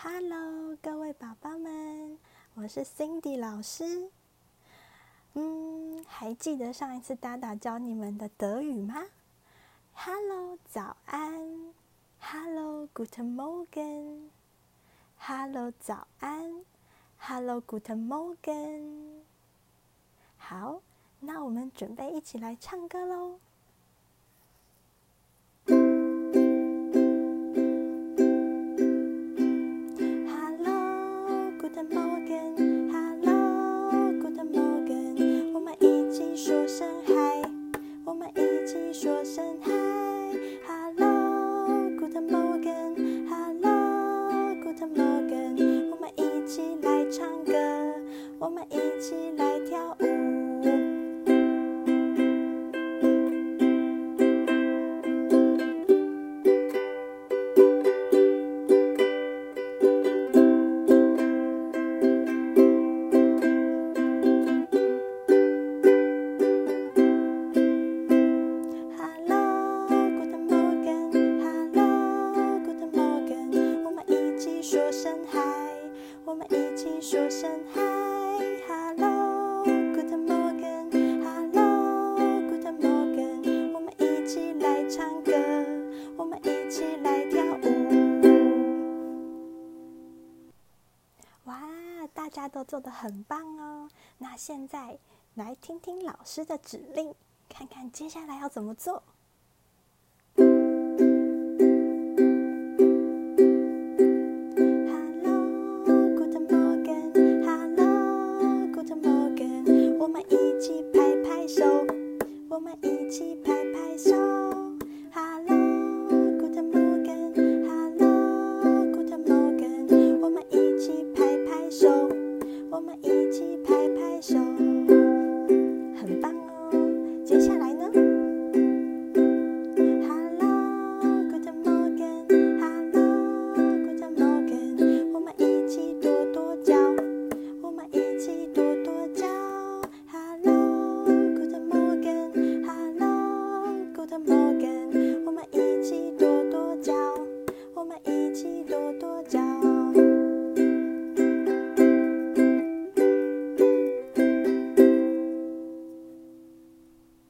Hello，各位宝宝们，我是 Cindy 老师。嗯，还记得上一次达达教你们的德语吗？Hello，早安。Hello，Guten Morgen。Hello，早安。Hello，Guten Morgen。好，那我们准备一起来唱歌喽。一起说声 hi，hello，good morning，hello，good morning，我们一起来唱歌，我们一起来。大家都做的很棒哦。那现在来听听老师的指令看看接下来要怎么做。Goodmorning goodmorning 我们一起拍拍手。我们一起拍拍手。我们一起拍拍手，很棒哦。接下来呢？Hello, good morning. Hello, good morning. 我们一起跺跺脚，我们一起跺跺脚。Hello, good morning. Hello, good morning. 我们一起跺跺脚，我们一起。